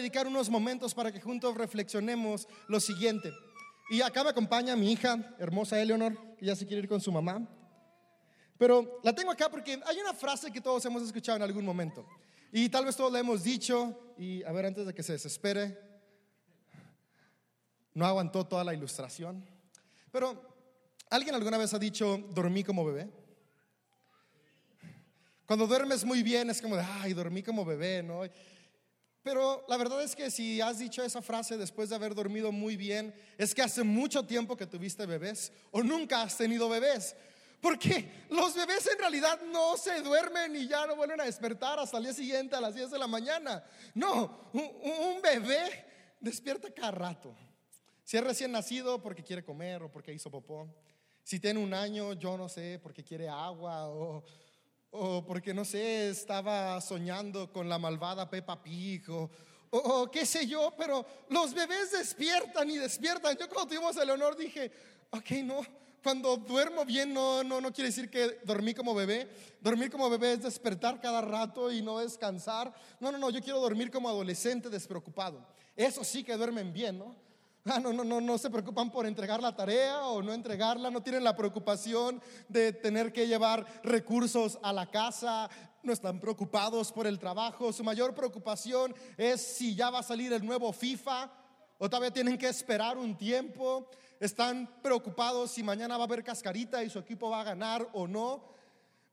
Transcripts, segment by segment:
dedicar unos momentos para que juntos reflexionemos lo siguiente. Y acá me acompaña mi hija, hermosa Eleonor, que ya se quiere ir con su mamá. Pero la tengo acá porque hay una frase que todos hemos escuchado en algún momento. Y tal vez todos la hemos dicho. Y a ver, antes de que se desespere, no aguantó toda la ilustración. Pero, ¿alguien alguna vez ha dicho, dormí como bebé? Cuando duermes muy bien es como de, ay, dormí como bebé, ¿no? Pero la verdad es que si has dicho esa frase después de haber dormido muy bien, es que hace mucho tiempo que tuviste bebés o nunca has tenido bebés. Porque los bebés en realidad no se duermen y ya no vuelven a despertar hasta el día siguiente a las 10 de la mañana. No, un, bebé despierta cada rato. Si es recién nacido porque quiere comer o porque hizo popó. Si tiene un año, yo no sé, porque quiere agua o o porque no sé, estaba soñando con la malvada Peppa Pig o, qué sé yo, pero los bebés despiertan y despiertan. Yo cuando tuvimos el honor dije, ok, no, cuando duermo bien no, no, no quiere decir que dormí como bebé. Dormir como bebé es despertar cada rato y no descansar. No, no, no, yo quiero dormir como adolescente despreocupado. Eso sí que duermen bien, ¿no? Ah, no, no, no, no se preocupan por entregar la tarea o no entregarla, no tienen la preocupación de tener que llevar recursos a la casa, no están preocupados por el trabajo, su mayor preocupación es si ya va a salir el nuevo FIFA o todavía tienen que esperar un tiempo, están preocupados si mañana va a haber cascarita y su equipo va a ganar o no,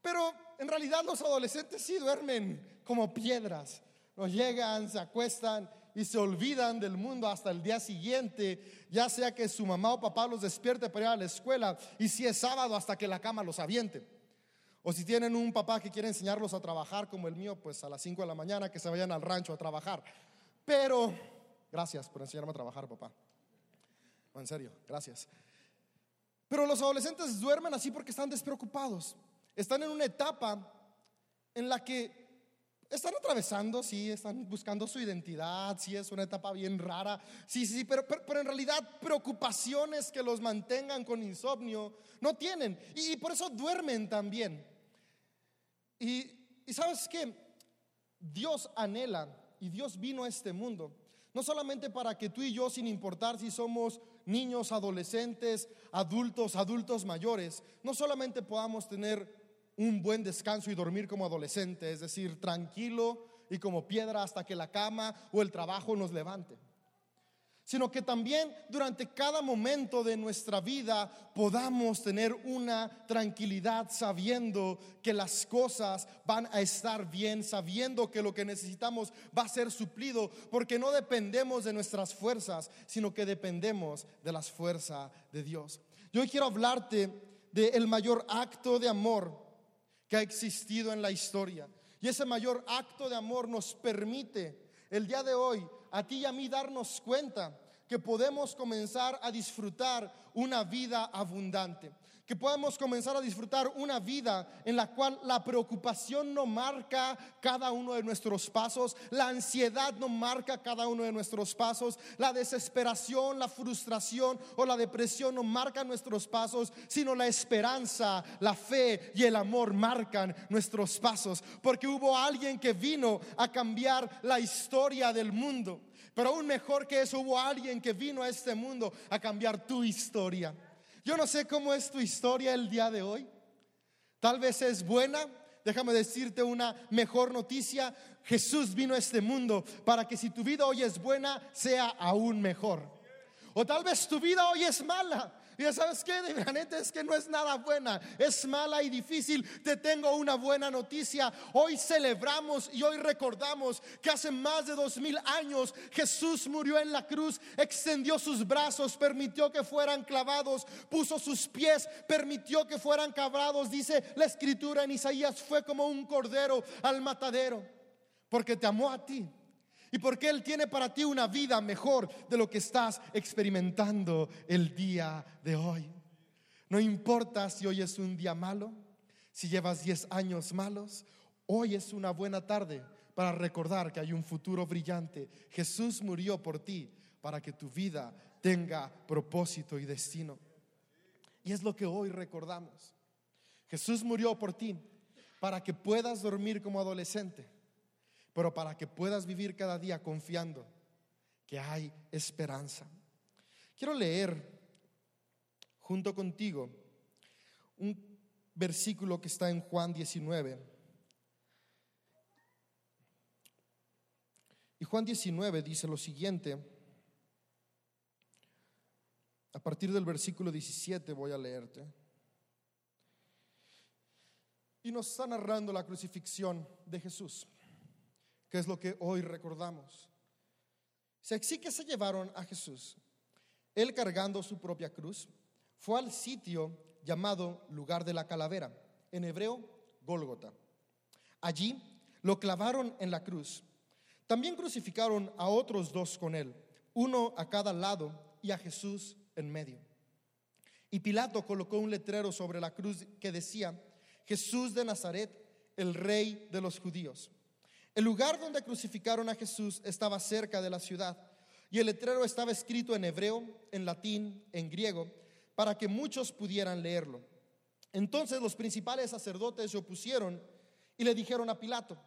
pero en realidad los adolescentes sí duermen como piedras, no llegan, se acuestan y se olvidan del mundo hasta el día siguiente, ya sea que su mamá o papá los despierte para ir a la escuela y si es sábado hasta que la cama los aviente. O si tienen un papá que quiere enseñarlos a trabajar como el mío, pues a las 5 de la mañana que se vayan al rancho a trabajar. Pero, gracias por enseñarme a trabajar, papá. en serio, gracias. Pero los adolescentes duermen así porque están despreocupados. Están en una etapa en la que están atravesando, sí, están buscando su identidad, sí, es una etapa bien rara, sí, sí, pero, pero, en realidad preocupaciones que los mantengan con insomnio no tienen y, por eso duermen también. Y, y sabes que Dios anhela y Dios vino a este mundo, no solamente para que tú y yo, sin importar si somos niños, adolescentes, adultos, adultos mayores, no solamente podamos tener un buen descanso y dormir como adolescente, es decir, tranquilo y como piedra hasta que la cama o el trabajo nos levante. Sino que también durante cada momento de nuestra vida podamos tener una tranquilidad sabiendo que las cosas van a estar bien, sabiendo que lo que necesitamos va a ser suplido, porque no dependemos de nuestras fuerzas, sino que dependemos de las fuerzas de Dios. Yo quiero hablarte del mayor acto de amor que ha existido en la historia. Y ese mayor acto de amor nos permite el día de hoy a ti y a mí darnos cuenta que podemos comenzar a disfrutar una vida abundante que podamos comenzar a disfrutar una vida en la cual la preocupación no marca cada uno de nuestros pasos, la ansiedad no marca cada uno de nuestros pasos, la desesperación, la frustración o la depresión no marcan nuestros pasos, sino la esperanza, la fe y el amor marcan nuestros pasos, porque hubo alguien que vino a cambiar la historia del mundo. Pero aún mejor que eso, hubo alguien que vino a este mundo a cambiar tu historia. Yo no sé cómo es tu historia el día de hoy. Tal vez es buena. Déjame decirte una mejor noticia. Jesús vino a este mundo para que si tu vida hoy es buena, sea aún mejor. O tal vez tu vida hoy es mala y ya sabes qué, la neta es que no es nada buena, es mala y difícil. Te tengo una buena noticia. Hoy celebramos y hoy recordamos que hace más de dos mil años Jesús murió en la cruz, extendió sus brazos, permitió que fueran clavados, puso sus pies, permitió que fueran cabrados. Dice la escritura en Isaías, fue como un cordero al matadero, porque te amó a ti y porque Él tiene para ti una vida mejor de lo que estás experimentando el día de hoy. No importa si hoy es un día malo, si llevas 10 años malos, hoy es una buena tarde para recordar que hay un futuro brillante. Jesús murió por ti para que tu vida tenga propósito y destino. Y es lo que hoy recordamos. Jesús murió por ti para que puedas dormir como adolescente pero para que puedas vivir cada día confiando que hay esperanza. Quiero leer junto contigo un versículo que está en Juan 19. Y Juan 19 dice lo siguiente. A partir del versículo 17 voy a leerte. Y nos está narrando la crucifixión de Jesús, que es lo que hoy recordamos. Así que se llevaron a Jesús. Él cargando su propia cruz, fue al sitio llamado lugar de la calavera, en hebreo Gólgota. Allí lo clavaron en la cruz. También crucificaron a otros dos con él, uno a cada lado y a Jesús en medio. Y Pilato colocó un letrero sobre la cruz que decía, Jesús de Nazaret, el rey de los judíos. El lugar donde crucificaron a Jesús estaba cerca de la ciudad y el letrero estaba escrito en hebreo, en latín, en griego, para que muchos pudieran leerlo. Entonces los principales sacerdotes se opusieron y le dijeron a Pilato,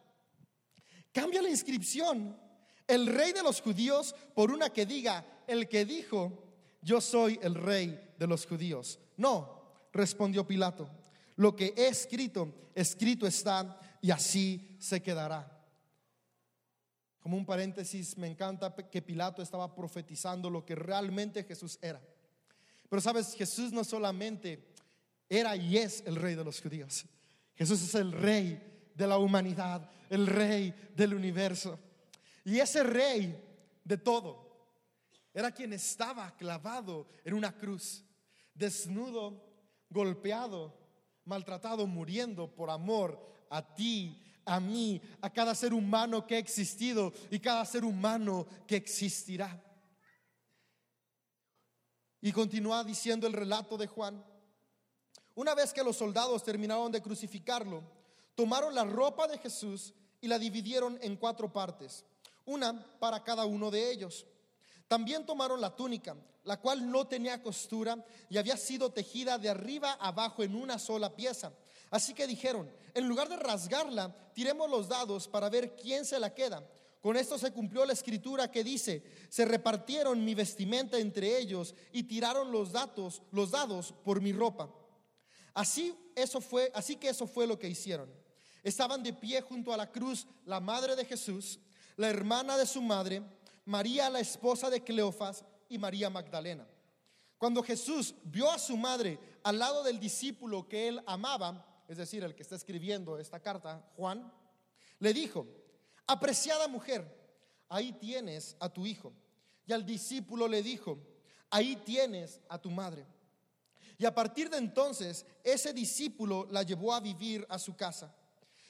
cambia la inscripción, el rey de los judíos, por una que diga, el que dijo, yo soy el rey de los judíos. No, respondió Pilato, lo que he escrito, escrito está y así se quedará. Como un paréntesis, me encanta que Pilato estaba profetizando lo que realmente Jesús era. Pero sabes, Jesús no solamente era y es el rey de los judíos. Jesús es el rey de la humanidad, el rey del universo. Y ese rey de todo era quien estaba clavado en una cruz, desnudo, golpeado, maltratado, muriendo por amor a ti, a mí, a cada ser humano que ha existido y cada ser humano que existirá. Y continúa diciendo el relato de Juan. Una vez que los soldados terminaron de crucificarlo, tomaron la ropa de Jesús y la dividieron en cuatro partes, una para cada uno de ellos. También tomaron la túnica, la cual no tenía costura y había sido tejida de arriba abajo en una sola pieza. Así que dijeron, en lugar de rasgarla, tiremos los dados para ver quién se la queda. Con esto se cumplió la escritura que dice, se repartieron mi vestimenta entre ellos y tiraron los datos, los dados por mi ropa. Así eso fue, así que eso fue lo que hicieron. Estaban de pie junto a la cruz la madre de Jesús, la hermana de su madre, María la esposa de Cleofas y María Magdalena. Cuando Jesús vio a su madre al lado del discípulo que él amaba, es decir, el que está escribiendo esta carta, Juan, le dijo, apreciada mujer, ahí tienes a tu hijo. Y al discípulo le dijo, ahí tienes a tu madre. Y a partir de entonces, ese discípulo la llevó a vivir a su casa.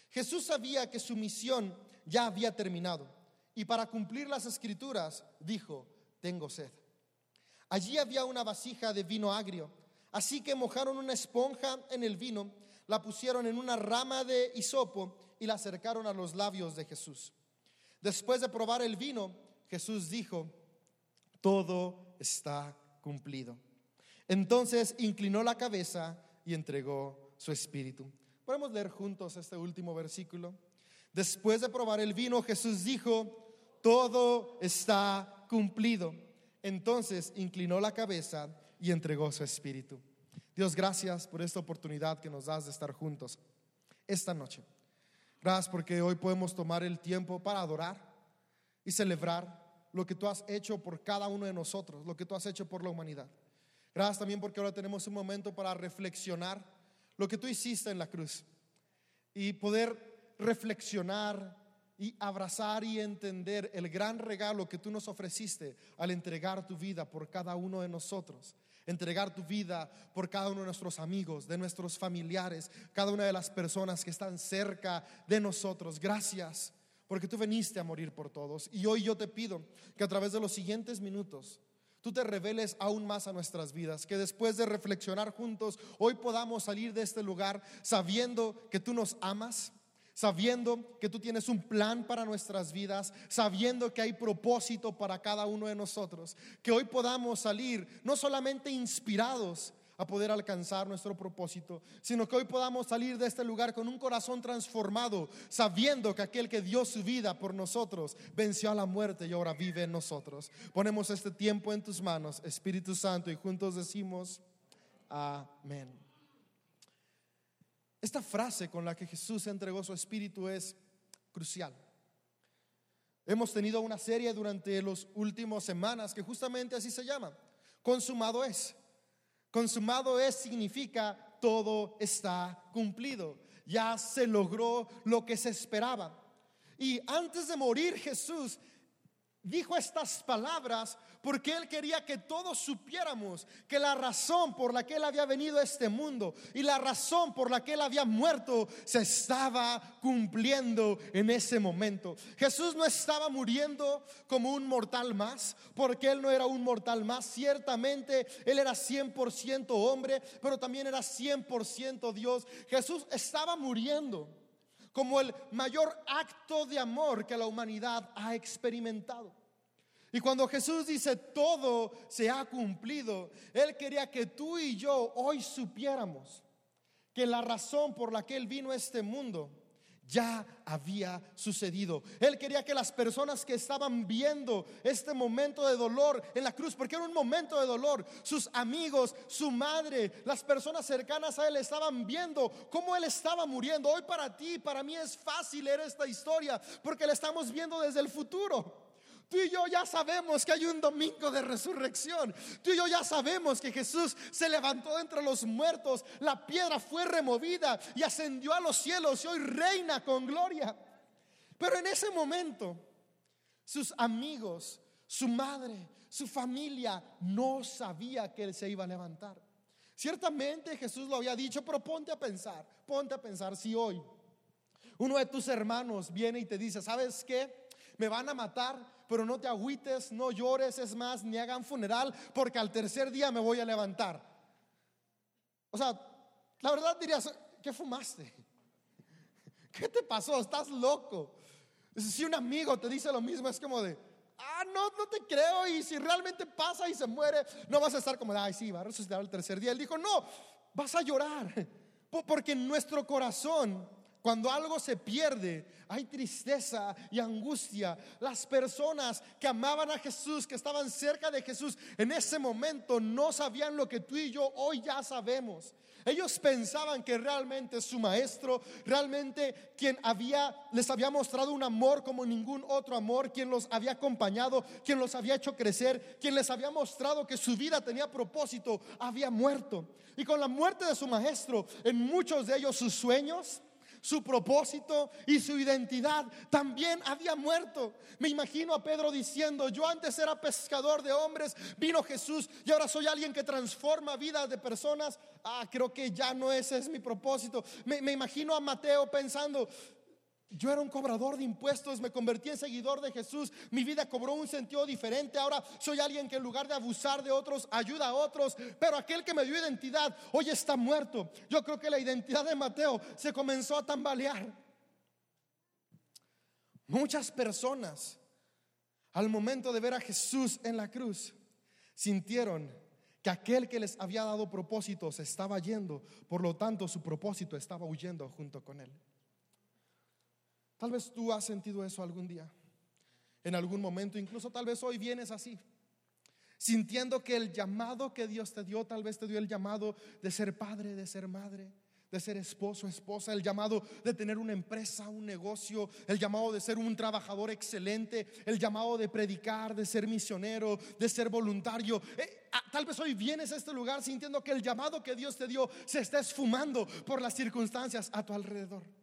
Jesús sabía que su misión ya había terminado y para cumplir las escrituras dijo, tengo sed. Allí había una vasija de vino agrio, así que mojaron una esponja en el vino, la pusieron en una rama de hisopo y la acercaron a los labios de Jesús. Después de probar el vino, Jesús dijo, todo está cumplido. Entonces inclinó la cabeza y entregó su espíritu. Podemos leer juntos este último versículo. Después de probar el vino, Jesús dijo, todo está cumplido. Entonces inclinó la cabeza y entregó su espíritu. Dios, gracias por esta oportunidad que nos das de estar juntos esta noche. Gracias porque hoy podemos tomar el tiempo para adorar y celebrar lo que tú has hecho por cada uno de nosotros, lo que tú has hecho por la humanidad. Gracias también porque ahora tenemos un momento para reflexionar lo que tú hiciste en la cruz y poder reflexionar y abrazar y entender el gran regalo que tú nos ofreciste al entregar tu vida por cada uno de nosotros entregar tu vida por cada uno de nuestros amigos, de nuestros familiares, cada una de las personas que están cerca de nosotros. Gracias, porque tú viniste a morir por todos. Y hoy yo te pido que a través de los siguientes minutos tú te reveles aún más a nuestras vidas, que después de reflexionar juntos, hoy podamos salir de este lugar sabiendo que tú nos amas sabiendo que tú tienes un plan para nuestras vidas, sabiendo que hay propósito para cada uno de nosotros, que hoy podamos salir no solamente inspirados a poder alcanzar nuestro propósito, sino que hoy podamos salir de este lugar con un corazón transformado, sabiendo que aquel que dio su vida por nosotros venció a la muerte y ahora vive en nosotros. Ponemos este tiempo en tus manos, Espíritu Santo, y juntos decimos, amén. Esta frase con la que Jesús entregó su espíritu es crucial. Hemos tenido una serie durante las últimas semanas que justamente así se llama. Consumado es. Consumado es significa todo está cumplido. Ya se logró lo que se esperaba. Y antes de morir Jesús dijo estas palabras porque Él quería que todos supiéramos que la razón por la que Él había venido a este mundo y la razón por la que Él había muerto se estaba cumpliendo en ese momento. Jesús no estaba muriendo como un mortal más, porque Él no era un mortal más. Ciertamente Él era 100% hombre, pero también era 100% Dios. Jesús estaba muriendo como el mayor acto de amor que la humanidad ha experimentado. Y cuando Jesús dice todo se ha cumplido, Él quería que tú y yo hoy supiéramos que la razón por la que Él vino a este mundo ya había sucedido. Él quería que las personas que estaban viendo este momento de dolor en la cruz, porque era un momento de dolor, sus amigos, su madre, las personas cercanas a Él estaban viendo cómo Él estaba muriendo. Hoy para ti, para mí es fácil leer esta historia, porque la estamos viendo desde el futuro. Tú y yo ya sabemos que hay un domingo de resurrección. Tú y yo ya sabemos que Jesús se levantó entre los muertos, la piedra fue removida y ascendió a los cielos y hoy reina con gloria. Pero en ese momento, sus amigos, su madre, su familia no sabía que él se iba a levantar. Ciertamente Jesús lo había dicho, pero ponte a pensar, ponte a pensar si hoy uno de tus hermanos viene y te dice, ¿sabes qué? Me van a matar, pero no te agüites, no llores, es más, ni hagan funeral, porque al tercer día me voy a levantar. O sea, la verdad dirías, ¿qué fumaste? ¿Qué te pasó? Estás loco. Si un amigo te dice lo mismo, es como de, ah, no, no te creo. Y si realmente pasa y se muere, no vas a estar como de, ay, sí, va a resucitar el tercer día. Él dijo, no, vas a llorar. Porque en nuestro corazón cuando algo se pierde, hay tristeza y angustia. Las personas que amaban a Jesús, que estaban cerca de Jesús, en ese momento no sabían lo que tú y yo hoy ya sabemos. Ellos pensaban que realmente su maestro, realmente quien había les había mostrado un amor como ningún otro amor, quien los había acompañado, quien los había hecho crecer, quien les había mostrado que su vida tenía propósito, había muerto. Y con la muerte de su maestro, en muchos de ellos sus sueños, su propósito y su identidad también había muerto. Me imagino a Pedro diciendo, yo antes era pescador de hombres, vino Jesús y ahora soy alguien que transforma vidas de personas. Ah, creo que ya no ese es mi propósito. Me, me imagino a Mateo pensando, yo era un cobrador de impuestos, me convertí en seguidor de Jesús, mi vida cobró un sentido diferente, ahora soy alguien que en lugar de abusar de otros, ayuda a otros, pero aquel que me dio identidad hoy está muerto. Yo creo que la identidad de Mateo se comenzó a tambalear. Muchas personas al momento de ver a Jesús en la cruz sintieron que aquel que les había dado propósito se estaba yendo, por lo tanto su propósito estaba huyendo junto con él. Tal vez tú has sentido eso algún día, en algún momento, incluso tal vez hoy vienes así, sintiendo que el llamado que Dios te dio, tal vez te dio el llamado de ser padre, de ser madre, de ser esposo, esposa, el llamado de tener una empresa, un negocio, el llamado de ser un trabajador excelente, el llamado de predicar, de ser misionero, de ser voluntario. Eh, ah, tal vez hoy vienes a este lugar sintiendo que el llamado que Dios te dio se está esfumando por las circunstancias a tu alrededor.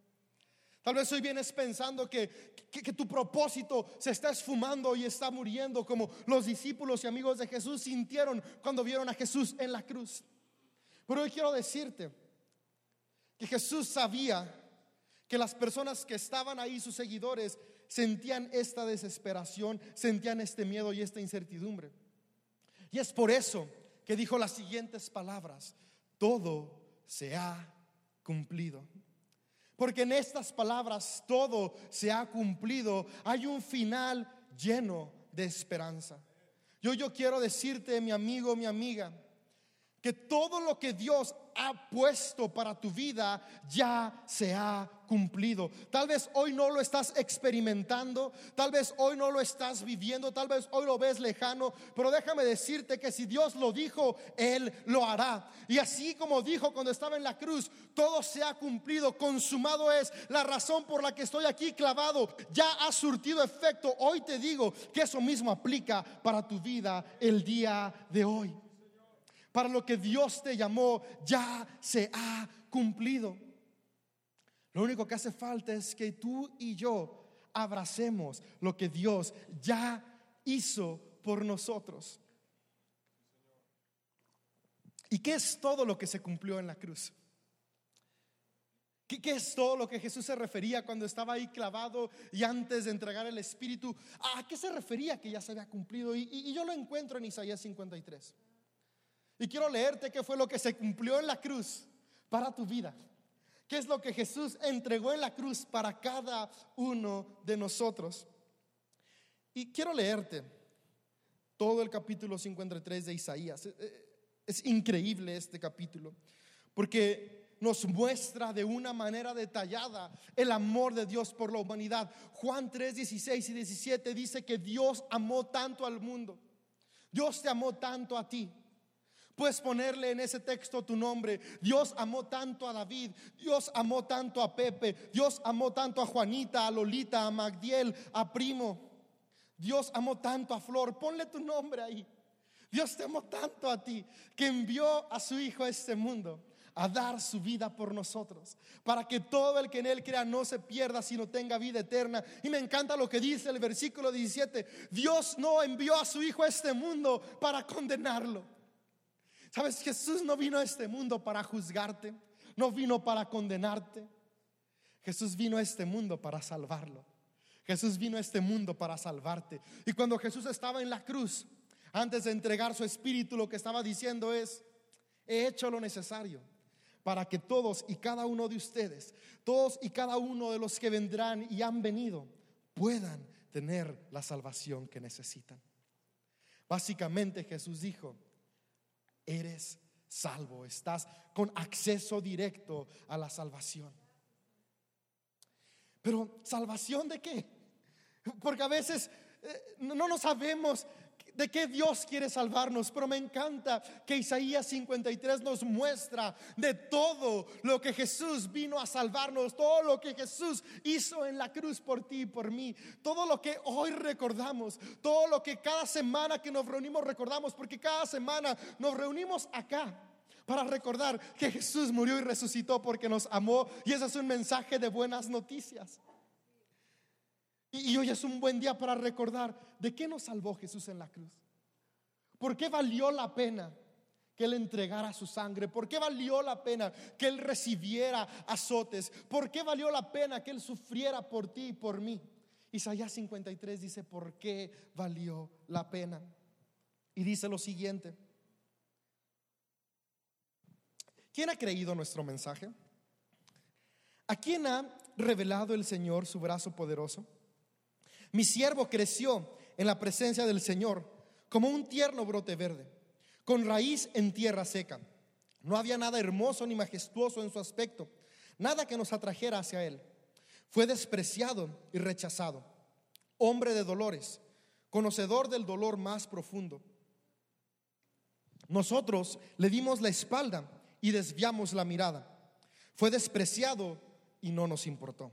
Tal vez hoy vienes pensando que, que, tu propósito se está esfumando y está muriendo como los discípulos y amigos de Jesús sintieron cuando vieron a Jesús en la cruz. Pero hoy quiero decirte que Jesús sabía que las personas que estaban ahí, sus seguidores, sentían esta desesperación, sentían este miedo y esta incertidumbre. Y es por eso que dijo las siguientes palabras, todo se ha cumplido. Porque en estas palabras todo se ha cumplido. Hay un final lleno de esperanza. Yo, yo quiero decirte, mi amigo, mi amiga, que todo lo que Dios ha puesto para tu vida ya se ha cumplido. Tal vez hoy no lo estás experimentando, tal vez hoy no lo estás viviendo, tal vez hoy lo ves lejano, pero déjame decirte que si Dios lo dijo, Él lo hará. Y así como dijo cuando estaba en la cruz, todo se ha cumplido, consumado es la razón por la que estoy aquí clavado, ya ha surtido efecto. Hoy te digo que eso mismo aplica para tu vida el día de hoy para lo que Dios te llamó ya se ha cumplido. Lo único que hace falta es que tú y yo abracemos lo que Dios ya hizo por nosotros. ¿Y qué es todo lo que se cumplió en la cruz? ¿Qué, es todo lo que Jesús se refería cuando estaba ahí clavado y antes de entregar el Espíritu? ¿A qué se refería que ya se había cumplido? Y, yo lo encuentro en Isaías 53. Y quiero leerte qué fue lo que se cumplió en la cruz para tu vida. ¿Qué es lo que Jesús entregó en la cruz para cada uno de nosotros? Y quiero leerte todo el capítulo 53 de Isaías. Eh, eh, es increíble este capítulo, porque nos muestra de una manera detallada el amor de Dios por la humanidad. Juan 3, 16 y 17 dice que Dios amó tanto al mundo. Dios te amó tanto a ti Puedes ponerle en ese texto tu nombre. Dios amó tanto a David, Dios amó tanto a Pepe, Dios amó tanto a Juanita, a Lolita, a Magdiel, a Primo. Dios amó tanto a Flor. Ponle tu nombre ahí. Dios te amó tanto a ti que envió a su Hijo a este mundo a dar su vida por nosotros, para que todo el que en Él crea no se pierda, sino tenga vida eterna. Y me encanta lo que dice el versículo 17, Dios no envió a su Hijo a este mundo para condenarlo Sabes, Jesús no vino a este mundo para juzgarte, no vino para condenarte. Jesús vino a este mundo para salvarlo. Jesús vino a este mundo para salvarte. Y cuando Jesús estaba en la cruz, antes de entregar su espíritu, lo que estaba diciendo es, he hecho lo necesario para que todos y cada uno de ustedes, todos y cada uno de los que vendrán y han venido, puedan tener la salvación que necesitan. Básicamente Jesús dijo, eres salvo, estás con acceso directo a la salvación. Pero salvación de qué? Porque a veces eh, no nos sabemos de qué Dios quiere salvarnos, pero me encanta que Isaías 53 nos muestra de todo lo que Jesús vino a salvarnos, todo lo que Jesús hizo en la cruz por ti y por mí, todo lo que hoy recordamos, todo lo que cada semana que nos reunimos recordamos, porque cada semana nos reunimos acá para recordar que Jesús murió y resucitó porque nos amó y ese es un mensaje de buenas noticias. Y, hoy es un buen día para recordar de qué nos salvó Jesús en la cruz. ¿Por qué valió la pena que Él entregara su sangre? ¿Por qué valió la pena que Él recibiera azotes? ¿Por qué valió la pena que Él sufriera por ti y por mí? Isaías 53 dice, ¿por qué valió la pena? Y dice lo siguiente. ¿Quién ha creído nuestro mensaje? ¿A quién ha revelado el Señor su brazo poderoso? Mi siervo creció en la presencia del Señor como un tierno brote verde, con raíz en tierra seca. No había nada hermoso ni majestuoso en su aspecto, nada que nos atrajera hacia él. Fue despreciado y rechazado, hombre de dolores, conocedor del dolor más profundo. Nosotros le dimos la espalda y desviamos la mirada. Fue despreciado y no nos importó.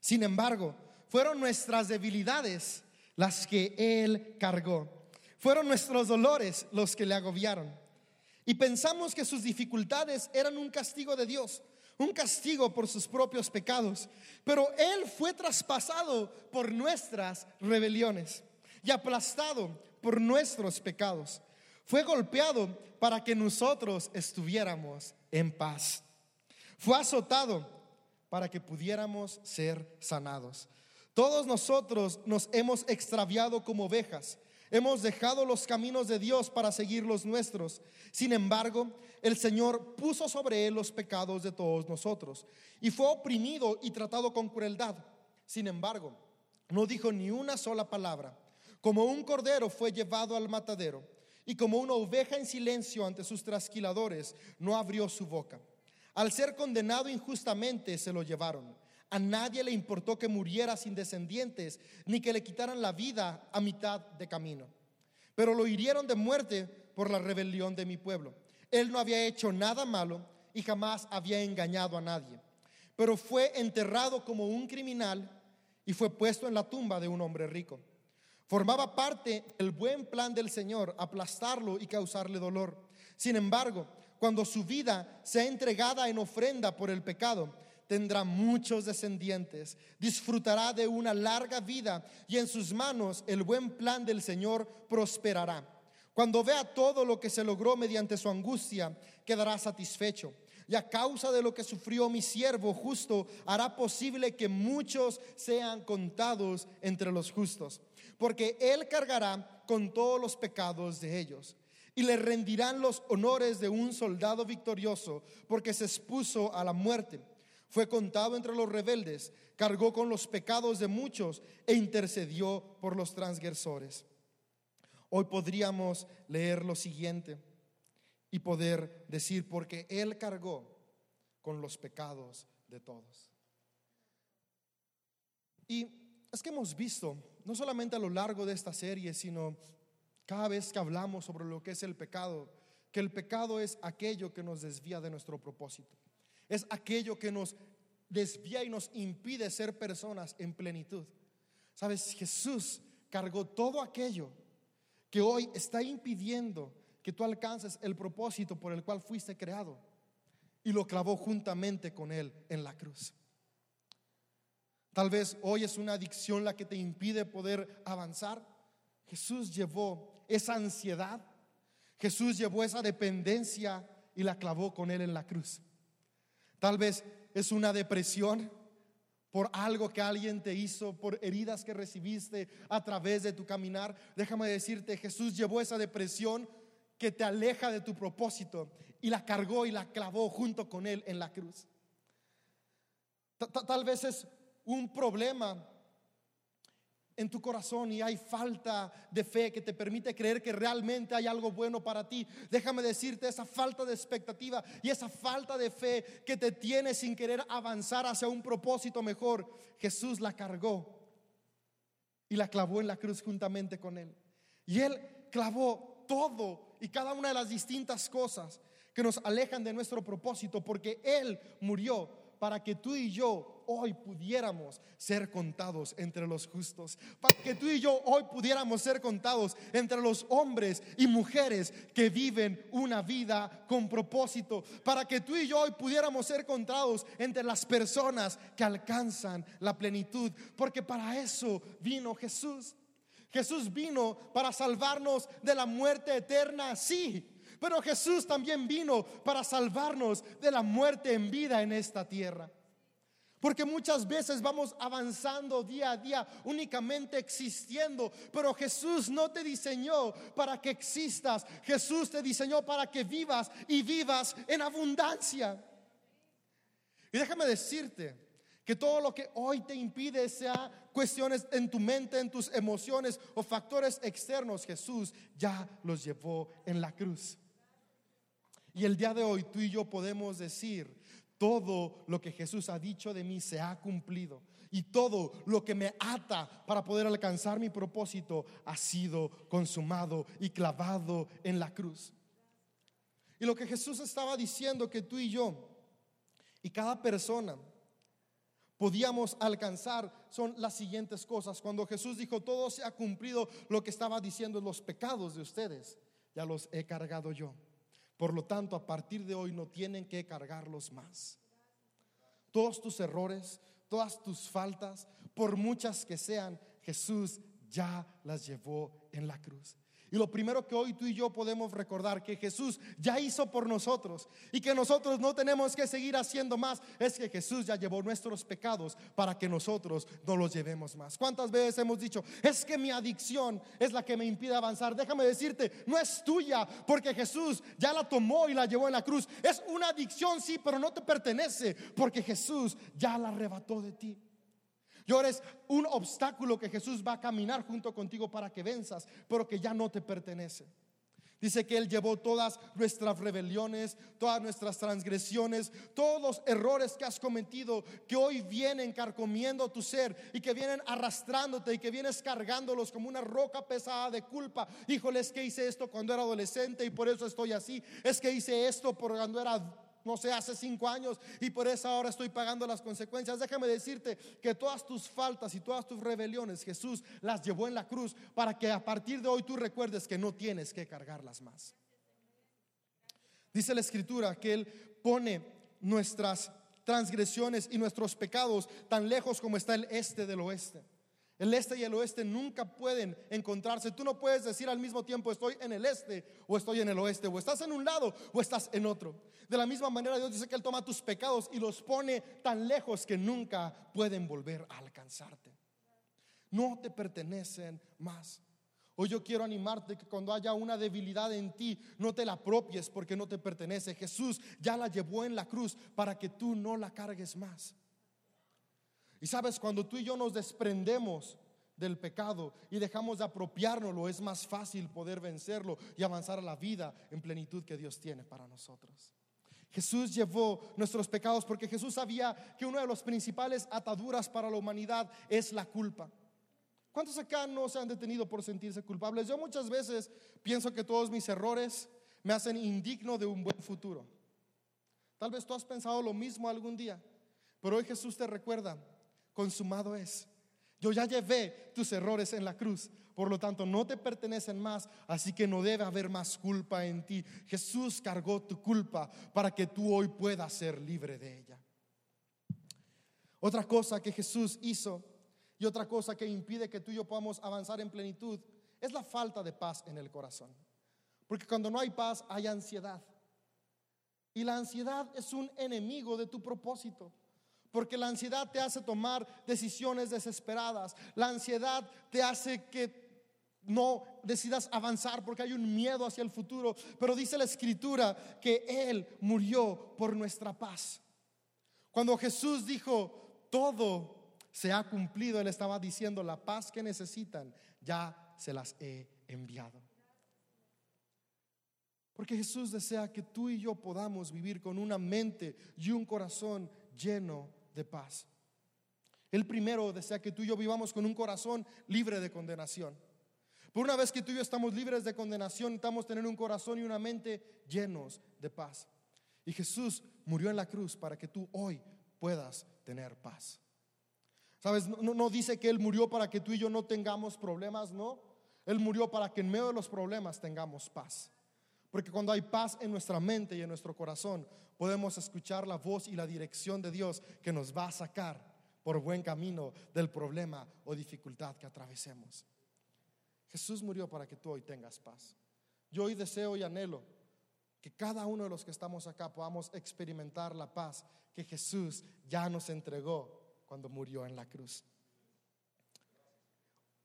Sin embargo, fueron nuestras debilidades las que Él cargó. Fueron nuestros dolores los que le agobiaron. Y pensamos que sus dificultades eran un castigo de Dios, un castigo por sus propios pecados. Pero Él fue traspasado por nuestras rebeliones y aplastado por nuestros pecados. Fue golpeado para que nosotros estuviéramos en paz. Fue azotado para que pudiéramos ser sanados. Todos nosotros nos hemos extraviado como ovejas. Hemos dejado los caminos de Dios para seguir los nuestros. Sin embargo, el Señor puso sobre él los pecados de todos nosotros y fue oprimido y tratado con crueldad. Sin embargo, no dijo ni una sola palabra. Como un cordero fue llevado al matadero Y como una oveja en silencio ante sus trasquiladores, no abrió su boca. Al ser condenado injustamente, se lo llevaron. A nadie le importó que muriera sin descendientes, ni que le quitaran la vida a mitad de camino. Pero lo hirieron de muerte por la rebelión de mi pueblo. Él no había hecho nada malo y jamás había engañado a nadie. Pero fue enterrado como un criminal y fue puesto en la tumba de un hombre rico. Formaba parte del buen plan del Señor aplastarlo y causarle dolor. Sin embargo, cuando su vida sea entregada en ofrenda por el pecado, tendrá muchos descendientes, disfrutará de una larga vida y en sus manos el buen plan del Señor prosperará. Cuando vea todo lo que se logró mediante su angustia, quedará satisfecho. Y a causa de lo que sufrió mi siervo justo, hará posible que muchos sean contados entre los justos. Porque él cargará con todos los pecados de ellos. Y le rendirán los honores de un soldado victorioso, porque se expuso a la muerte. Fue contado entre los rebeldes, cargó con los pecados de muchos e intercedió por los transgresores. Hoy podríamos leer lo siguiente y poder decir, porque Él cargó con los pecados de todos. Y es que hemos visto, no solamente a lo largo de esta serie, sino cada vez que hablamos sobre lo que es el pecado, que el pecado es aquello que nos desvía de nuestro propósito. Es aquello que nos desvía y nos impide ser personas en plenitud. Sabes, Jesús cargó todo aquello que hoy está impidiendo que tú alcances el propósito por el cual fuiste creado y lo clavó juntamente con él en la cruz. Tal vez hoy es una adicción la que te impide poder avanzar. Jesús llevó esa ansiedad, Jesús llevó esa dependencia y la clavó con él en la cruz. Tal vez es una depresión por algo que alguien te hizo, por heridas que recibiste a través de tu caminar. Déjame decirte, Jesús llevó esa depresión que te aleja de tu propósito y la cargó y la clavó junto con él en la cruz. Tal vez es un problema en tu corazón y hay falta de fe que te permite creer que realmente hay algo bueno para ti, déjame decirte esa falta de expectativa y esa falta de fe que te tiene sin querer avanzar hacia un propósito mejor, Jesús la cargó y la clavó en la cruz juntamente con él. Y él clavó todo y cada una de las distintas cosas que nos alejan de nuestro propósito porque él murió para que tú y yo hoy pudiéramos ser contados entre los justos, para que tú y yo hoy pudiéramos ser contados entre los hombres y mujeres que viven una vida con propósito, para que tú y yo hoy pudiéramos ser contados entre las personas que alcanzan la plenitud, porque para eso vino Jesús. Jesús vino para salvarnos de la muerte eterna, sí, pero Jesús también vino para salvarnos de la muerte en vida en esta tierra. Porque muchas veces vamos avanzando día a día únicamente existiendo, pero Jesús no te diseñó para que existas, Jesús te diseñó para que vivas y vivas en abundancia. Y déjame decirte que todo lo que hoy te impide sea cuestiones en tu mente, en tus emociones o factores externos, Jesús ya los llevó en la cruz. Y el día de hoy tú y yo podemos decir, todo lo que Jesús ha dicho de mí se ha cumplido. Y todo lo que me ata para poder alcanzar mi propósito ha sido consumado y clavado en la cruz. Y lo que Jesús estaba diciendo que tú y yo y cada persona podíamos alcanzar son las siguientes cosas. Cuando Jesús dijo, todo se ha cumplido, lo que estaba diciendo, los pecados de ustedes, ya los he cargado yo. Por lo tanto, a partir de hoy no tienen que cargarlos más. Todos tus errores, todas tus faltas, por muchas que sean, Jesús ya las llevó en la cruz. Y lo primero que hoy tú y yo podemos recordar que Jesús ya hizo por nosotros y que nosotros no tenemos que seguir haciendo más es que Jesús ya llevó nuestros pecados para que nosotros no los llevemos más. ¿Cuántas veces hemos dicho, es que mi adicción es la que me impide avanzar? Déjame decirte, no es tuya porque Jesús ya la tomó y la llevó en la cruz. Es una adicción, sí, pero no te pertenece porque Jesús ya la arrebató de ti. Y eres un obstáculo que Jesús va a caminar junto contigo para que venzas, pero que ya no te pertenece. Dice que Él llevó todas nuestras rebeliones, todas nuestras transgresiones, todos los errores que has cometido, que hoy vienen carcomiendo tu ser y que vienen arrastrándote y que vienes cargándolos como una roca pesada de culpa. Híjole, es que hice esto cuando era adolescente y por eso estoy así. Es que hice esto por cuando era no sé, hace cinco años y por eso ahora estoy pagando las consecuencias. Déjame decirte que todas tus faltas y todas tus rebeliones Jesús las llevó en la cruz para que a partir de hoy tú recuerdes que no tienes que cargarlas más. Dice la escritura que Él pone nuestras transgresiones y nuestros pecados tan lejos como está el este del oeste. El este y el oeste nunca pueden encontrarse. Tú no puedes decir al mismo tiempo estoy en el este o estoy en el oeste, o estás en un lado o estás en otro. De la misma manera Dios dice que Él toma tus pecados y los pone tan lejos que nunca pueden volver a alcanzarte. No te pertenecen más. Hoy yo quiero animarte que cuando haya una debilidad en ti, no te la apropies porque no te pertenece. Jesús ya la llevó en la cruz para que tú no la cargues más. Y sabes, cuando tú y yo nos desprendemos del pecado y dejamos de apropiárnoslo, es más fácil poder vencerlo y avanzar a la vida en plenitud que Dios tiene para nosotros. Jesús llevó nuestros pecados porque Jesús sabía que una de las principales ataduras para la humanidad es la culpa. ¿Cuántos acá no se han detenido por sentirse culpables? Yo muchas veces pienso que todos mis errores me hacen indigno de un buen futuro. Tal vez tú has pensado lo mismo algún día, pero hoy Jesús te recuerda consumado es. Yo ya llevé tus errores en la cruz, por lo tanto no te pertenecen más, así que no debe haber más culpa en ti. Jesús cargó tu culpa para que tú hoy puedas ser libre de ella. Otra cosa que Jesús hizo y otra cosa que impide que tú y yo podamos avanzar en plenitud es la falta de paz en el corazón. Porque cuando no hay paz hay ansiedad. Y la ansiedad es un enemigo de tu propósito. Porque la ansiedad te hace tomar decisiones desesperadas. La ansiedad te hace que no decidas avanzar porque hay un miedo hacia el futuro. Pero dice la escritura que Él murió por nuestra paz. Cuando Jesús dijo, todo se ha cumplido, Él estaba diciendo, la paz que necesitan, ya se las he enviado. Porque Jesús desea que tú y yo podamos vivir con una mente y un corazón lleno de paz. El primero desea que tú y yo vivamos con un corazón libre de condenación. Por una vez que tú y yo estamos libres de condenación, necesitamos tener un corazón y una mente llenos de paz. Y Jesús murió en la cruz para que tú hoy puedas tener paz. Sabes, no, no, dice que Él murió para que tú y yo no tengamos problemas, no. Él murió para que en medio de los problemas tengamos paz. Porque cuando hay paz en nuestra mente y en nuestro corazón, podemos escuchar la voz y la dirección de Dios que nos va a sacar por buen camino del problema o dificultad que atravesemos. Jesús murió para que tú hoy tengas paz. Yo hoy deseo y anhelo que cada uno de los que estamos acá podamos experimentar la paz que Jesús ya nos entregó cuando murió en la cruz.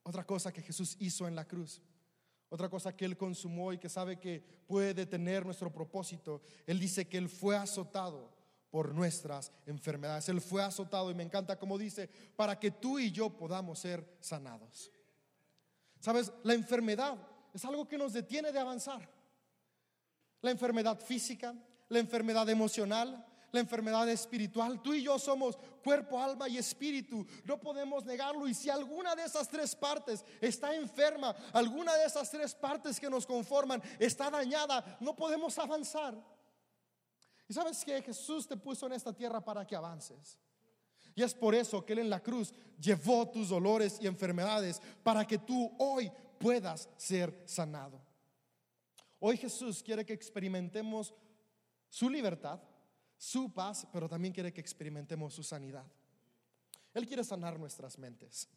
Otra cosa que Jesús hizo en la cruz otra cosa que Él consumó y que sabe que puede detener nuestro propósito, Él dice que Él fue azotado por nuestras enfermedades. Él fue azotado y me encanta como dice, para que tú y yo podamos ser sanados. Sabes, la enfermedad es algo que nos detiene de avanzar. La enfermedad física, la enfermedad emocional, la enfermedad espiritual. Tú y yo somos cuerpo, alma y espíritu. No podemos negarlo. Y si alguna de esas tres partes está enferma, alguna de esas tres partes que nos conforman está dañada, no podemos avanzar. Y sabes que Jesús te puso en esta tierra para que avances. Y es por eso que Él en la cruz llevó tus dolores y enfermedades para que tú hoy puedas ser sanado. Hoy Jesús quiere que experimentemos su libertad su paz, pero también quiere que experimentemos su sanidad. Él quiere sanar nuestras mentes.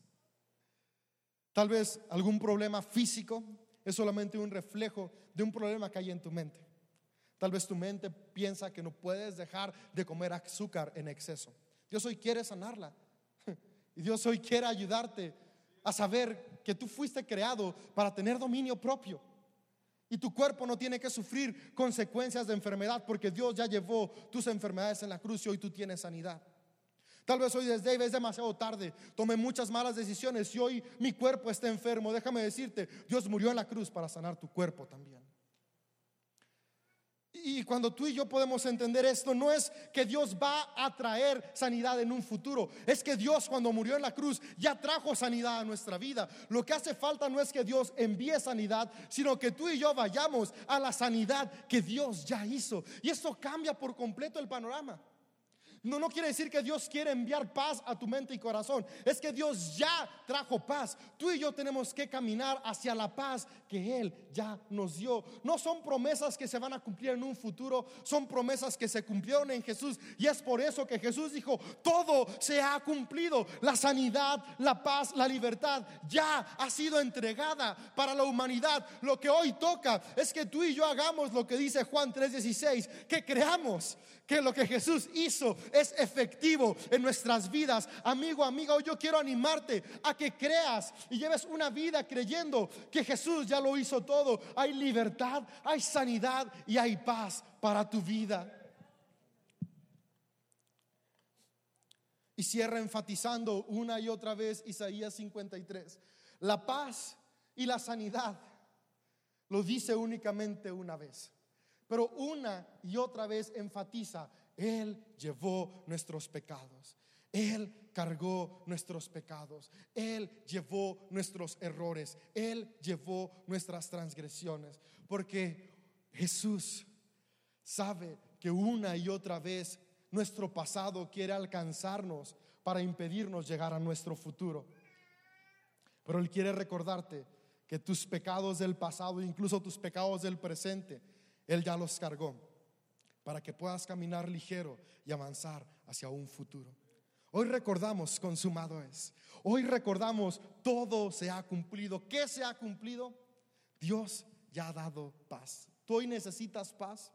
Tal vez algún problema físico es solamente un reflejo de un problema que hay en tu mente. Tal vez tu mente piensa que no puedes dejar de comer azúcar en exceso. Dios hoy quiere sanarla. Y Dios hoy quiere ayudarte a saber que tú fuiste creado para tener dominio propio. Y tu cuerpo no tiene que sufrir consecuencias de enfermedad porque Dios ya llevó tus enfermedades en la cruz y hoy tú tienes sanidad. Tal vez hoy desde es demasiado tarde, tomé muchas malas decisiones y hoy mi cuerpo está enfermo. Déjame decirte, Dios murió en la cruz para sanar tu cuerpo también. Y cuando tú y yo podemos entender esto, no es que Dios va a traer sanidad en un futuro, es que Dios cuando murió en la cruz ya trajo sanidad a nuestra vida. Lo que hace falta no es que Dios envíe sanidad, sino que tú y yo vayamos a la sanidad que Dios ya hizo. Y eso cambia por completo el panorama. No, no quiere decir que Dios quiere enviar paz a tu mente y corazón. Es que Dios ya trajo paz. Tú y yo tenemos que caminar hacia la paz que Él ya nos dio. No son promesas que se van a cumplir en un futuro, son promesas que se cumplieron en Jesús. Y es por eso que Jesús dijo, todo se ha cumplido. La sanidad, la paz, la libertad ya ha sido entregada para la humanidad. Lo que hoy toca es que tú y yo hagamos lo que dice Juan 3:16, que creamos que lo que Jesús hizo es efectivo en nuestras vidas. Amigo, amiga, hoy yo quiero animarte a que creas y lleves una vida creyendo que Jesús ya lo hizo todo. Hay libertad, hay sanidad y hay paz para tu vida. Y cierra enfatizando una y otra vez Isaías 53. La paz y la sanidad lo dice únicamente una vez. Pero una y otra vez enfatiza, Él llevó nuestros pecados. Él cargó nuestros pecados. Él llevó nuestros errores. Él llevó nuestras transgresiones. Porque Jesús sabe que una y otra vez nuestro pasado quiere alcanzarnos para impedirnos llegar a nuestro futuro. Pero Él quiere recordarte que tus pecados del pasado, incluso tus pecados del presente, él ya los cargó para que puedas caminar ligero y avanzar hacia un futuro. Hoy recordamos, consumado es. Hoy recordamos, todo se ha cumplido. ¿Qué se ha cumplido? Dios ya ha dado paz. ¿Tú hoy necesitas paz?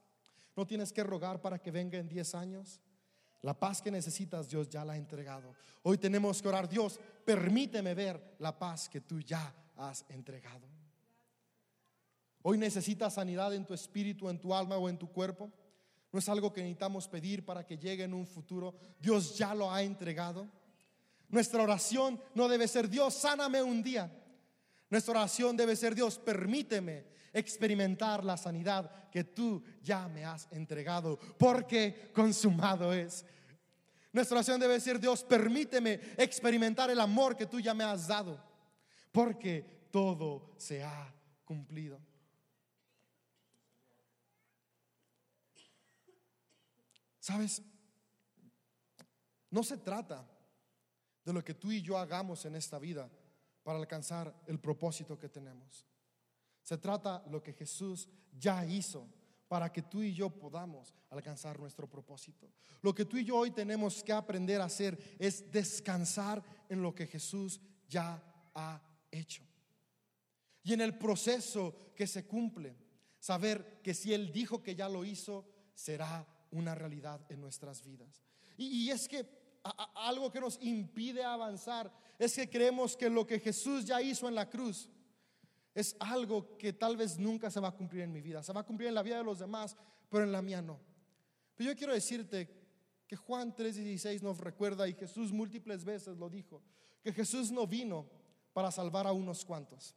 ¿No tienes que rogar para que venga en 10 años? La paz que necesitas Dios ya la ha entregado. Hoy tenemos que orar, Dios, permíteme ver la paz que tú ya has entregado. Hoy necesitas sanidad en tu espíritu, en tu alma o en tu cuerpo. No es algo que necesitamos pedir para que llegue en un futuro. Dios ya lo ha entregado. Nuestra oración no debe ser Dios, sáname un día. Nuestra oración debe ser Dios, permíteme experimentar la sanidad que tú ya me has entregado, porque consumado es. Nuestra oración debe ser Dios, permíteme experimentar el amor que tú ya me has dado, porque todo se ha cumplido. Sabes, no se trata de lo que tú y yo hagamos en esta vida para alcanzar el propósito que tenemos. Se trata de lo que Jesús ya hizo para que tú y yo podamos alcanzar nuestro propósito. Lo que tú y yo hoy tenemos que aprender a hacer es descansar en lo que Jesús ya ha hecho. Y en el proceso que se cumple, saber que si Él dijo que ya lo hizo, será una realidad en nuestras vidas. Y, es que algo que nos impide avanzar es que creemos que lo que Jesús ya hizo en la cruz es algo que tal vez nunca se va a cumplir en mi vida. Se va a cumplir en la vida de los demás, pero en la mía no. Pero yo quiero decirte que Juan 3:16 nos recuerda y Jesús múltiples veces lo dijo, que Jesús no vino para salvar a unos cuantos.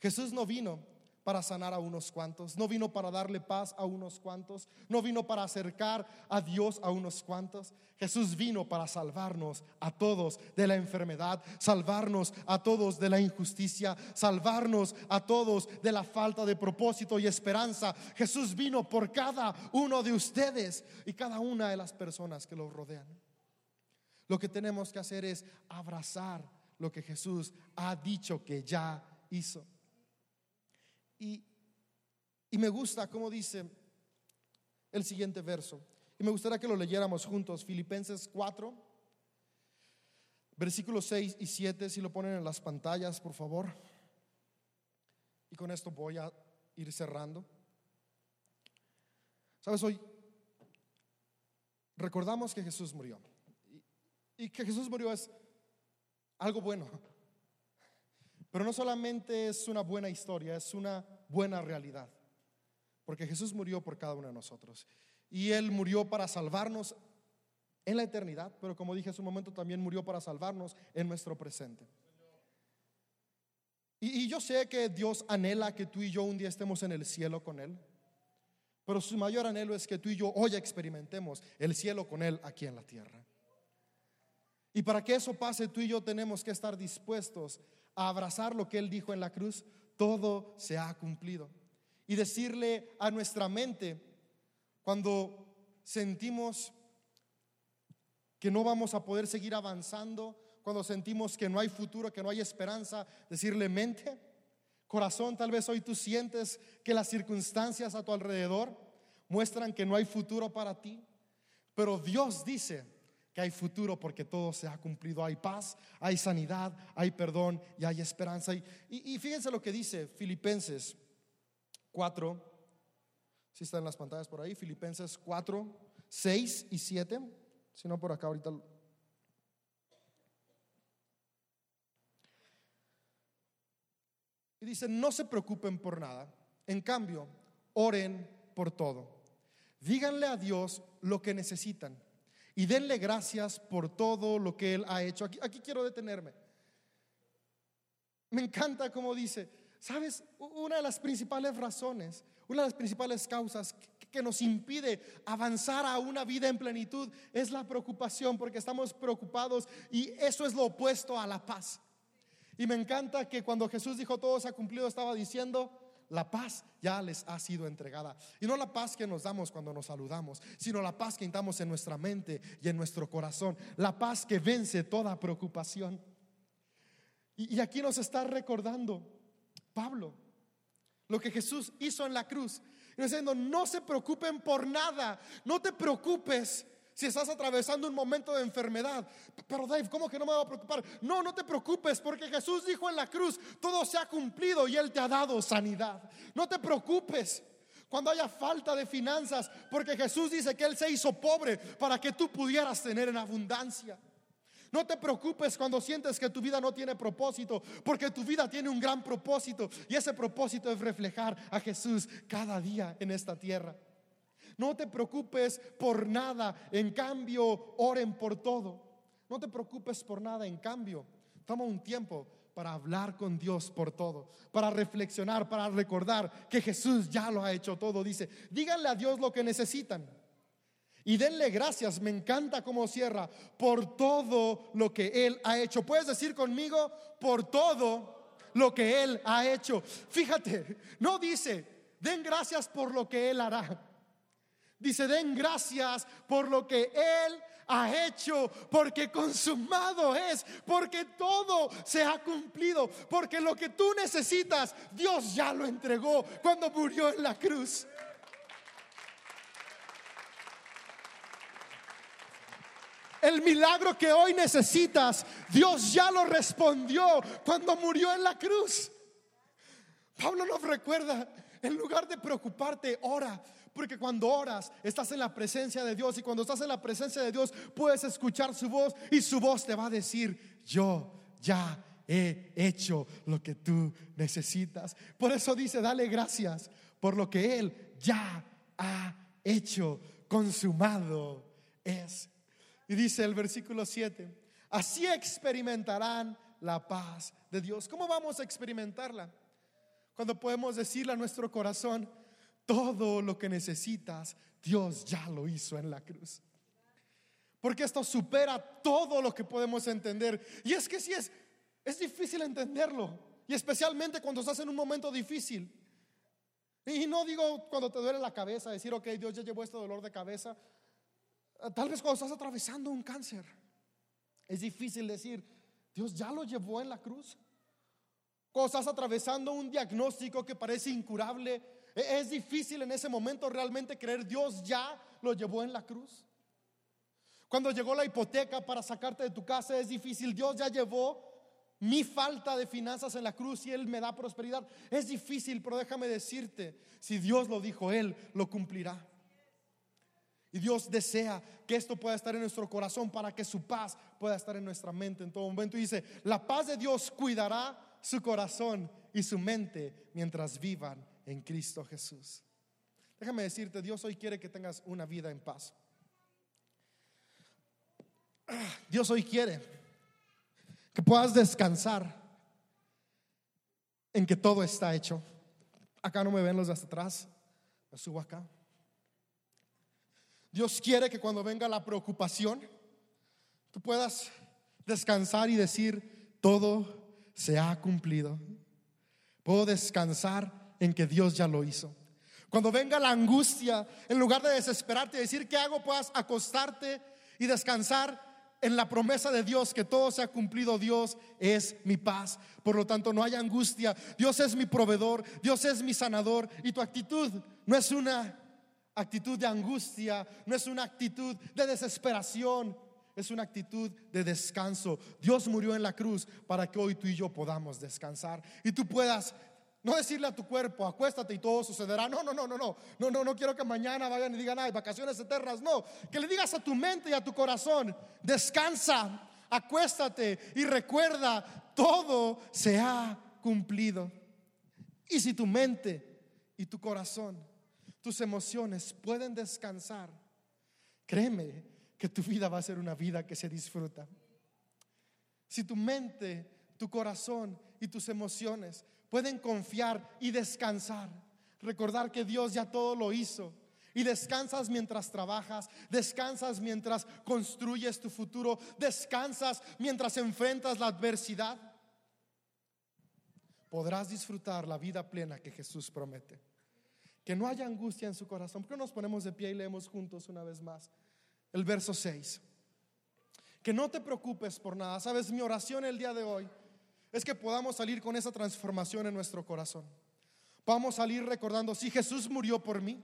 Jesús no vino para sanar a unos cuantos, no vino para darle paz a unos cuantos, no vino para acercar a Dios a unos cuantos. Jesús vino para salvarnos a todos de la enfermedad, salvarnos a todos de la injusticia, salvarnos a todos de la falta de propósito y esperanza. Jesús vino por cada uno de ustedes y cada una de las personas que los rodean. Lo que tenemos que hacer es abrazar lo que Jesús ha dicho que ya hizo. Y, me gusta cómo dice el siguiente verso. Y me gustaría que lo leyéramos juntos, Filipenses 4, versículos 6 y 7, si lo ponen en las pantallas, por favor. Y con esto voy a ir cerrando. Sabes, hoy recordamos que Jesús murió. y que Jesús murió es algo bueno. Pero no solamente es una buena historia, es una buena realidad. Porque Jesús murió por cada uno de nosotros. Y Él murió para salvarnos en la eternidad, pero como dije hace un momento, también murió para salvarnos en nuestro presente. Y, y yo sé que Dios anhela que tú y yo un día estemos en el cielo con Él. Pero su mayor anhelo es que tú y yo hoy experimentemos el cielo con Él aquí en la tierra. Y para que eso pase, tú y yo tenemos que estar dispuestos a abrazar lo que Él dijo en la cruz. Todo se ha cumplido. Y decirle a nuestra mente, cuando sentimos que no vamos a poder seguir avanzando, cuando sentimos que no hay futuro, que no hay esperanza, decirle mente, Corazón, tal vez hoy tú sientes que las circunstancias a tu alrededor muestran que no hay futuro para ti, pero Dios dice hay futuro porque todo se ha cumplido. Hay paz, hay sanidad, hay perdón y hay esperanza. Y, fíjense lo que dice Filipenses 4, si están las pantallas por ahí, Filipenses 4, 6 y 7, si no por acá ahorita Y dice, no se preocupen por nada. En cambio, oren por todo. Díganle a Dios lo que necesitan y denle gracias por todo lo que Él ha hecho. Aquí, quiero detenerme. Me encanta como dice, ¿sabes? Una de las principales razones, una de las principales causas que nos impide avanzar a una vida en plenitud es la preocupación, porque estamos preocupados y eso es lo opuesto a la paz. Y me encanta que cuando Jesús dijo todo se ha cumplido, estaba diciendo, la paz ya les ha sido entregada. Y no la paz que nos damos cuando nos saludamos, sino la paz que intentamos en nuestra mente y en nuestro corazón. La paz que vence toda preocupación. Y, aquí nos está recordando Pablo lo que Jesús hizo en la cruz. Diciendo, no se preocupen por nada, no te preocupes si estás atravesando un momento de enfermedad. Pero Dave, ¿cómo que no me va a preocupar? No, no te preocupes porque Jesús dijo en la cruz, todo se ha cumplido y Él te ha dado sanidad. No te preocupes cuando haya falta de finanzas, porque Jesús dice que Él se hizo pobre para que tú pudieras tener en abundancia. No te preocupes cuando sientes que tu vida no tiene propósito, porque tu vida tiene un gran propósito y ese propósito es reflejar a Jesús cada día en esta tierra. No te preocupes por nada, en cambio, oren por todo. No te preocupes por nada, en cambio, toma un tiempo para hablar con Dios por todo, para reflexionar, para recordar que Jesús ya lo ha hecho todo. Dice, díganle a Dios lo que necesitan y denle gracias. Me encanta cómo cierra por todo lo que Él ha hecho. ¿Puedes decir conmigo por todo lo que Él ha hecho? Fíjate, no dice, den gracias por lo que Él hará. Dice, den gracias por lo que Él ha hecho, porque consumado es, porque todo se ha cumplido, porque lo que tú necesitas, Dios ya lo entregó cuando murió en la cruz. El milagro que hoy necesitas, Dios ya lo respondió cuando murió en la cruz. Pablo nos recuerda, en lugar de preocuparte, ora, porque cuando oras, estás en la presencia de Dios y cuando estás en la presencia de Dios, puedes escuchar su voz y su voz te va a decir, yo ya he hecho lo que tú necesitas. Por eso dice, dale gracias por lo que Él ya ha hecho, consumado es. Y dice el versículo 7, así experimentarán la paz de Dios. ¿Cómo vamos a experimentarla? Cuando podemos decirle a nuestro corazón, todo lo que necesitas, Dios ya lo hizo en la cruz. Porque esto supera todo lo que podemos entender. Y es que si es, es difícil entenderlo. Y especialmente cuando estás en un momento difícil. Y no digo cuando te duele la cabeza, decir, ok, Dios ya llevó este dolor de cabeza. Tal vez cuando estás atravesando un cáncer. Es difícil decir, Dios ya lo llevó en la cruz. Cuando estás atravesando un diagnóstico que parece incurable, es difícil en ese momento realmente creer Dios ya lo llevó en la cruz. Cuando llegó la hipoteca para sacarte de tu casa es difícil. Dios ya llevó mi falta de finanzas en la cruz y Él me da prosperidad. Es difícil, pero déjame decirte, si Dios lo dijo, Él lo cumplirá. Y Dios desea que esto pueda estar en nuestro corazón para que su paz pueda estar en nuestra mente en todo momento. Y dice, la paz de Dios cuidará su corazón y su mente mientras vivan en Cristo Jesús. Déjame decirte, Dios hoy quiere que tengas una vida en paz. Dios hoy quiere que puedas descansar en que todo está hecho. Acá no me ven los de hasta atrás, me subo acá. Dios quiere que cuando venga la preocupación, tú puedas descansar y decir, todo se ha cumplido. Puedo descansar en que Dios ya lo hizo. Cuando venga la angustia, en lugar de desesperarte y decir, ¿qué hago? Puedas acostarte y descansar en la promesa de Dios que todo se ha cumplido, Dios es mi paz. Por lo tanto, no hay angustia. Dios es mi proveedor, Dios es mi sanador. Y tu actitud no es una actitud de angustia, no es una actitud de desesperación, es una actitud de descanso. Dios murió en la cruz para que hoy tú y yo podamos descansar y tú puedas no decirle a tu cuerpo, acuéstate y todo sucederá. No, no, no, no, no. No, no, no quiero que mañana vayan y digan, ay, vacaciones eternas. No, que le digas a tu mente y a tu corazón, descansa, acuéstate y recuerda, todo se ha cumplido. Y si tu mente y tu corazón, tus emociones pueden descansar, créeme que tu vida va a ser una vida que se disfruta. Si tu mente, tu corazón y tus emociones pueden confiar y descansar. Recordar que Dios ya todo lo hizo. Y descansas mientras trabajas, descansas mientras construyes tu futuro, descansas mientras enfrentas la adversidad. Podrás disfrutar la vida plena que Jesús promete. Que no haya angustia en su corazón. ¿Por qué nos ponemos de pie y leemos juntos una vez más? El verso 6. Que no te preocupes por nada. Sabes, mi oración el día de hoy es que podamos salir con esa transformación en nuestro corazón. Vamos a salir recordando, si Jesús murió por mí,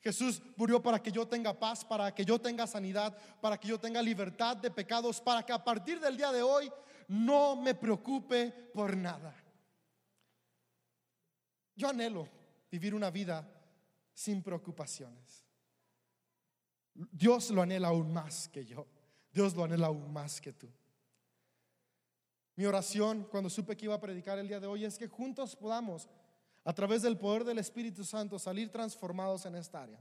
Jesús murió para que yo tenga paz, para que yo tenga sanidad, para que yo tenga libertad de pecados, para que a partir del día de hoy no me preocupe por nada. Yo anhelo vivir una vida sin preocupaciones. Dios lo anhela aún más que yo. Dios lo anhela aún más que tú. Mi oración cuando supe que iba a predicar el día de hoy es que juntos podamos, a través del poder del Espíritu Santo, salir transformados en esta área.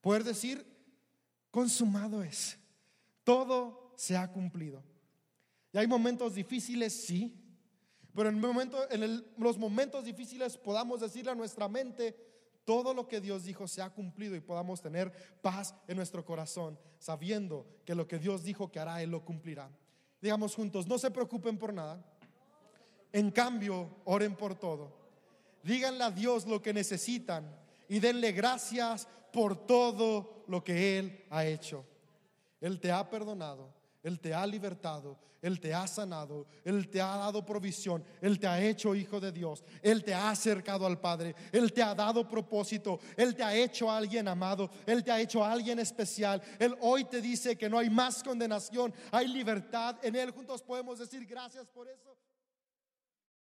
Poder decir, consumado es, todo se ha cumplido. Y hay momentos difíciles, sí, pero en, los momentos difíciles podamos decirle a nuestra mente, todo lo que Dios dijo se ha cumplido y podamos tener paz en nuestro corazón, sabiendo que lo que Dios dijo que hará, Él lo cumplirá. Digamos juntos, no se preocupen por nada. En cambio, oren por todo. Díganle a Dios lo que necesitan y denle gracias por todo lo que Él ha hecho. Él te ha perdonado, Él te ha libertado, Él te ha sanado, Él te ha dado provisión, Él te ha hecho hijo de Dios, Él te ha acercado al Padre, Él te ha dado propósito, Él te ha hecho a alguien amado, Él te ha hecho a alguien especial. Él hoy te dice que no hay más condenación, hay libertad en Él. Juntos podemos decir gracias por eso.